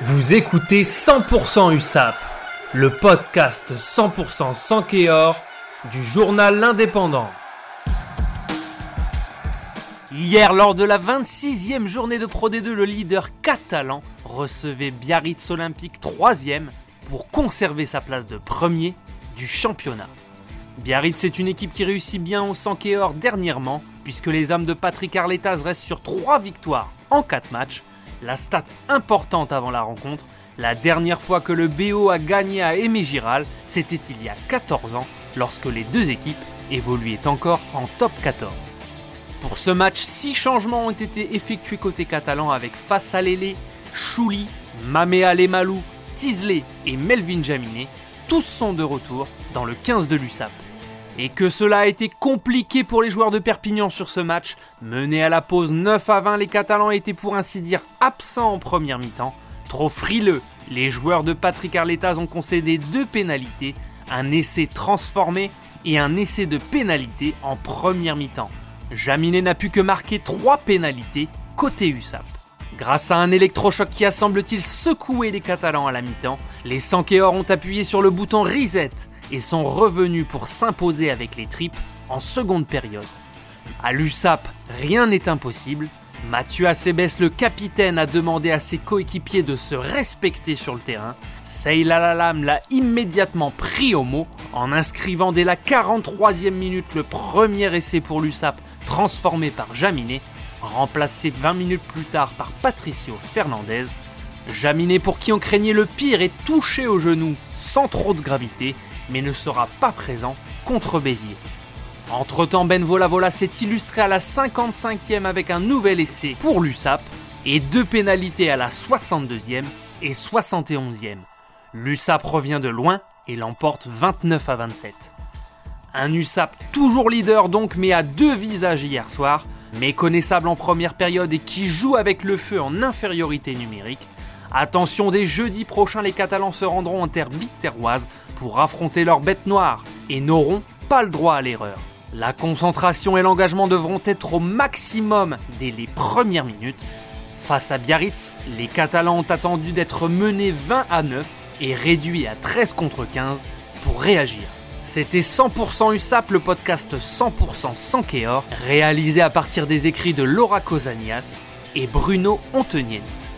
Vous écoutez 100% USAP, le podcast 100% sans Kéor du journal L'Indépendant. Hier, lors de la 26e journée de Pro D2, le leader catalan recevait Biarritz Olympique 3e pour conserver sa place de premier du championnat. Biarritz est une équipe qui réussit bien au Sankéor dernièrement, puisque les hommes de Patrick Arletaz restent sur 3 victoires en 4 matchs. La stat importante avant la rencontre, la dernière fois que le BO a gagné à Aimé Giral, c'était il y a 14 ans, lorsque les deux équipes évoluaient encore en top 14. Pour ce match, 6 changements ont été effectués côté catalan avec Fassalele, Chouli, Mamea Lemalou, Tisley et Melvin Jaminet. Tous sont de retour dans le 15 de l'USAP. Et que cela a été compliqué pour les joueurs de Perpignan sur ce match. Menés à la pause 9 à 20, les Catalans étaient pour ainsi dire absents en première mi-temps. Trop frileux, les joueurs de Patrick Arletaz ont concédé deux pénalités, un essai transformé et un essai de pénalité en première mi-temps. Jaminet n'a pu que marquer trois pénalités côté USAP. Grâce à un électrochoc qui a semble-t-il secoué les Catalans à la mi-temps, les Sankéors ont appuyé sur le bouton Reset et sont revenus pour s'imposer avec les tripes en seconde période. À l'USAP, rien n'est impossible. Mathieu Acebes, le capitaine, a demandé à ses coéquipiers de se respecter sur le terrain. Seylalalam l'a immédiatement pris au mot en inscrivant dès la 43e minute le premier essai pour l'USAP transformé par Jaminet, remplacé 20 minutes plus tard par Patricio Fernandez. Jaminet pour qui on craignait le pire est touché au genou sans trop de gravité mais ne sera pas présent contre Béziers. Entre-temps, Ben Vola s'est illustré à la 55e avec un nouvel essai pour l'USAP et deux pénalités à la 62e et 71e. L'USAP revient de loin et l'emporte 29 à 27. Un USAP toujours leader donc mais à deux visages hier soir, méconnaissable en première période et qui joue avec le feu en infériorité numérique. Attention, dès jeudi prochain, les Catalans se rendront en terre biterroise pour affronter leur bête noire et n'auront pas le droit à l'erreur. La concentration et l'engagement devront être au maximum dès les premières minutes. Face à Biarritz, les Catalans ont attendu d'être menés 20 à 9 et réduits à 13 contre 15 pour réagir. C'était 100% USAP, le podcast 100% sans Kéor, réalisé à partir des écrits de Laura Cosanias et Bruno Onteniente.